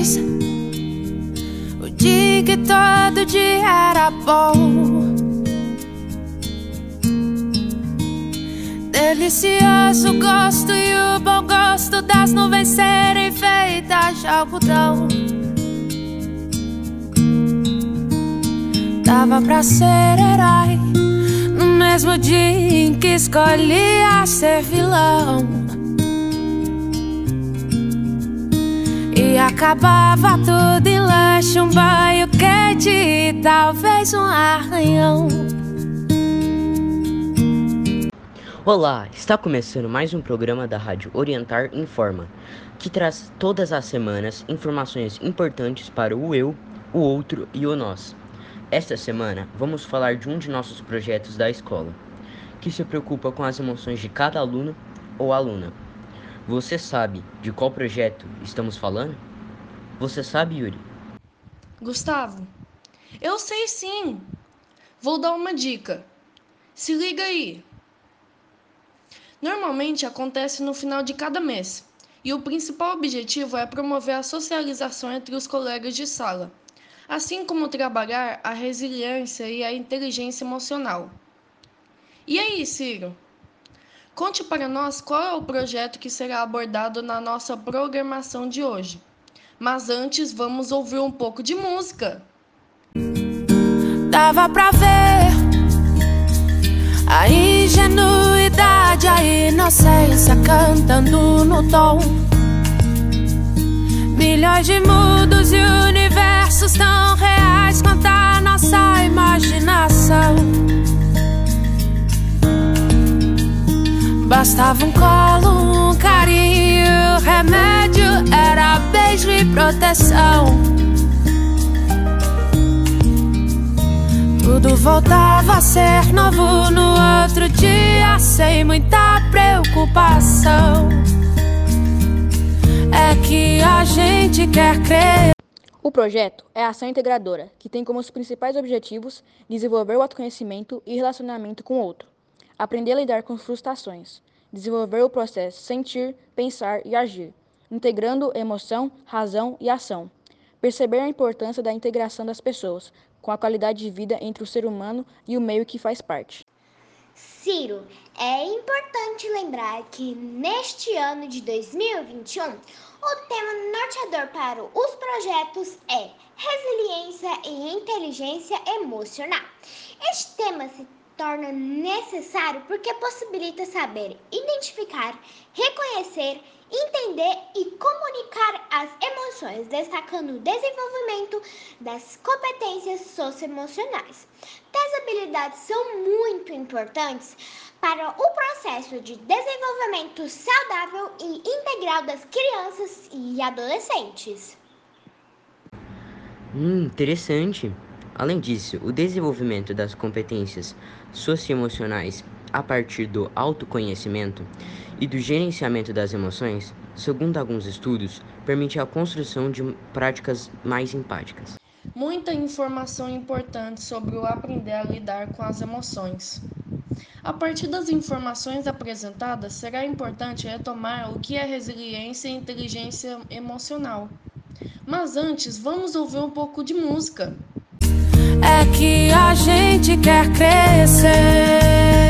O dia que todo dia era bom. Delicioso gosto e o bom gosto das nuvens serem feitas de algodão. Dava pra ser herói no mesmo dia em que escolhia ser vilão. Acabava tudo em lanche, um banho quente e talvez um arranhão. Olá, está começando mais um programa da Rádio Orientar Informa, que traz todas as semanas informações importantes para o eu, o outro e o nós. Esta semana vamos falar de um de nossos projetos da escola, que se preocupa com as emoções de cada aluno ou aluna. Você sabe de qual projeto estamos falando? Você sabe, Yuri? Gustavo, eu sei sim. Vou dar uma dica. Se liga aí. Normalmente acontece no final de cada mês, e o principal objetivo é promover a socialização entre os colegas de sala assim como trabalhar a resiliência e a inteligência emocional. E aí, Ciro? Conte para nós qual é o projeto que será abordado na nossa programação de hoje. Mas antes, vamos ouvir um pouco de música. Dava pra ver a ingenuidade, a inocência cantando no tom. Milhões de mundos e universos tão reais quanto a nossa imaginação. Bastava um colo, carinho, remédio era beijo e proteção. Tudo voltava a ser novo no outro dia, sem muita preocupação é que a gente quer crer. O projeto é ação integradora, que tem como os principais objetivos desenvolver o autoconhecimento e relacionamento com o outro, aprender a lidar com frustrações, desenvolver o processo sentir, pensar e agir, integrando emoção, razão e ação, perceber a importância da integração das pessoas com a qualidade de vida entre o ser humano e o meio que faz parte. Ciro, é importante lembrar que neste ano de 2021, o tema norteador para os projetos é resiliência e inteligência emocional. Este tema se torna necessário porque possibilita saber identificar, reconhecer, entender e comunicar as emoções, destacando o desenvolvimento das competências socioemocionais. Tais habilidades são muito importantes para o processo de desenvolvimento saudável e integral das crianças e adolescentes. Hum, interessante. Além disso, o desenvolvimento das competências socioemocionais a partir do autoconhecimento e do gerenciamento das emoções, segundo alguns estudos, permite a construção de práticas mais empáticas. Muita informação importante sobre o aprender a lidar com as emoções. A partir das informações apresentadas, será importante retomar o que é resiliência e inteligência emocional. Mas antes, vamos ouvir um pouco de música é que a gente quer crescer.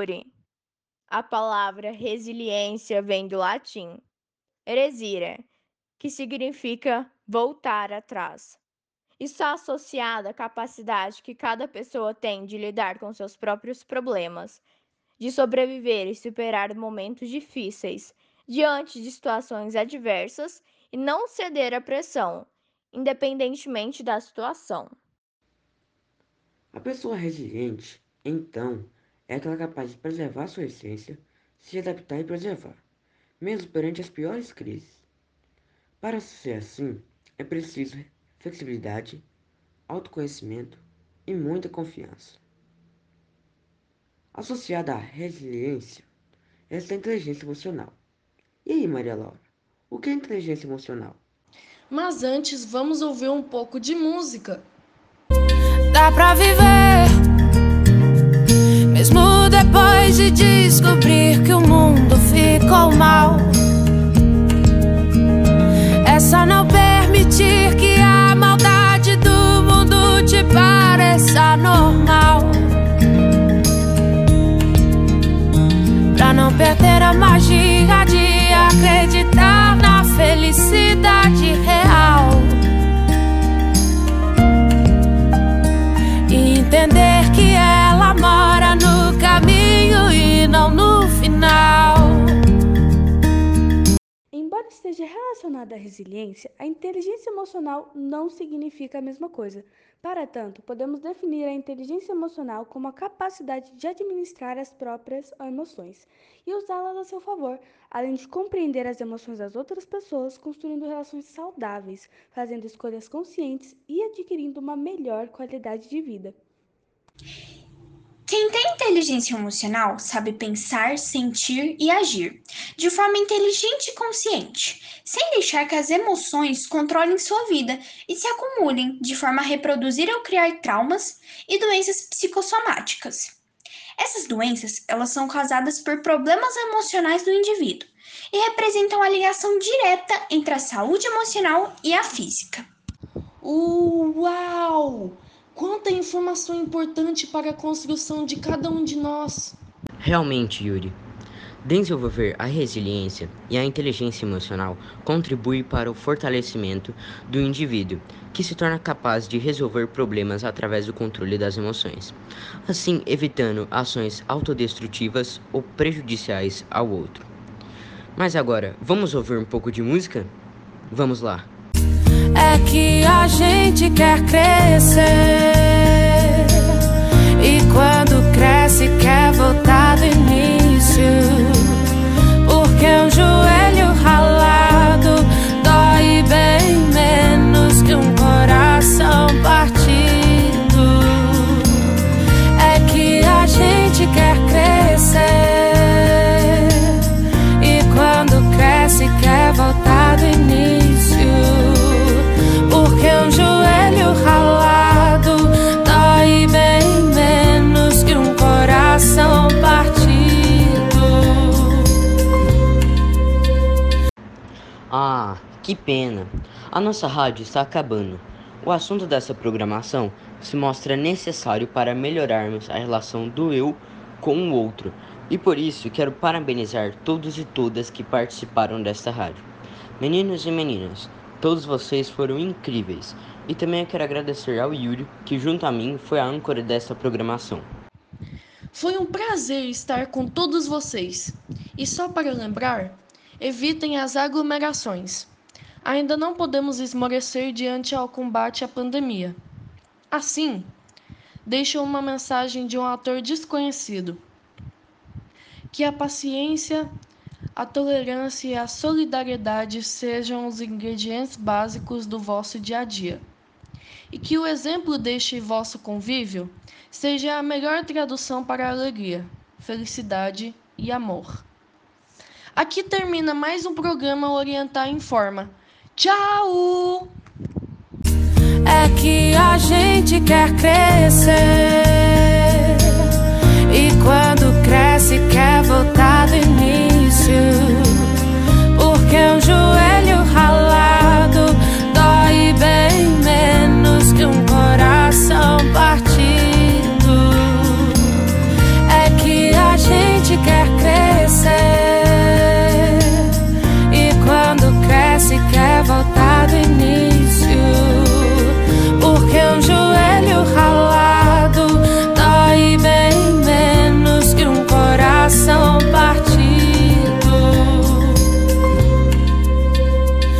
Yuri. A palavra resiliência vem do latim eresire, que significa voltar atrás. Está associada à capacidade que cada pessoa tem de lidar com seus próprios problemas, de sobreviver e superar momentos difíceis diante de situações adversas e não ceder à pressão, independentemente da situação. A pessoa resiliente, então, é aquela capaz de preservar sua essência, se adaptar e preservar, mesmo perante as piores crises. Para ser assim, é preciso flexibilidade, autoconhecimento e muita confiança. Associada à resiliência, esta é a inteligência emocional. E aí, Maria Laura, o que é inteligência emocional? Mas antes, vamos ouvir um pouco de música. Dá pra viver, mesmo depois de descobrir que o mundo ficou mal. É só não permitir que a maldade do mundo te pareça normal. Pra não perder a magia de acreditar esteja relacionada à resiliência, a inteligência emocional não significa a mesma coisa. Para tanto, podemos definir a inteligência emocional como a capacidade de administrar as próprias emoções e usá-las a seu favor, além de compreender as emoções das outras pessoas, construindo relações saudáveis, fazendo escolhas conscientes e adquirindo uma melhor qualidade de vida. Quem tem inteligência emocional sabe pensar, sentir e agir de forma inteligente e consciente, sem deixar que as emoções controlem sua vida e se acumulem de forma a reproduzir ou criar traumas e doenças psicossomáticas. Essas doenças, elas são causadas por problemas emocionais do indivíduo e representam a ligação direta entre a saúde emocional e a física. Uau! Quanta informação importante para a construção de cada um de nós. Realmente, Yuri. Desenvolver a resiliência e a inteligência emocional contribui para o fortalecimento do indivíduo, que se torna capaz de resolver problemas através do controle das emoções, assim evitando ações autodestrutivas ou prejudiciais ao outro. Mas agora, vamos ouvir um pouco de música? Vamos lá! É que a gente quer crescer. E quando cresce, quer voltar do início. Porque um joelho que pena! A nossa rádio está acabando. O assunto dessa programação se mostra necessário para melhorarmos a relação do eu com o outro, e por isso quero parabenizar todos e todas que participaram desta rádio. Meninos e meninas, todos vocês foram incríveis, e também quero agradecer ao Yuri, que junto a mim foi a âncora desta programação. Foi um prazer estar com todos vocês. E só para lembrar, evitem as aglomerações. Ainda não podemos esmorecer diante ao combate à pandemia. Assim, deixo uma mensagem de um autor desconhecido. Que a paciência, a tolerância e a solidariedade sejam os ingredientes básicos do vosso dia a dia. E que o exemplo deste vosso convívio seja a melhor tradução para alegria, felicidade e amor. Aqui termina mais um programa Orientar em Forma. Tchau! É que a gente quer crescer.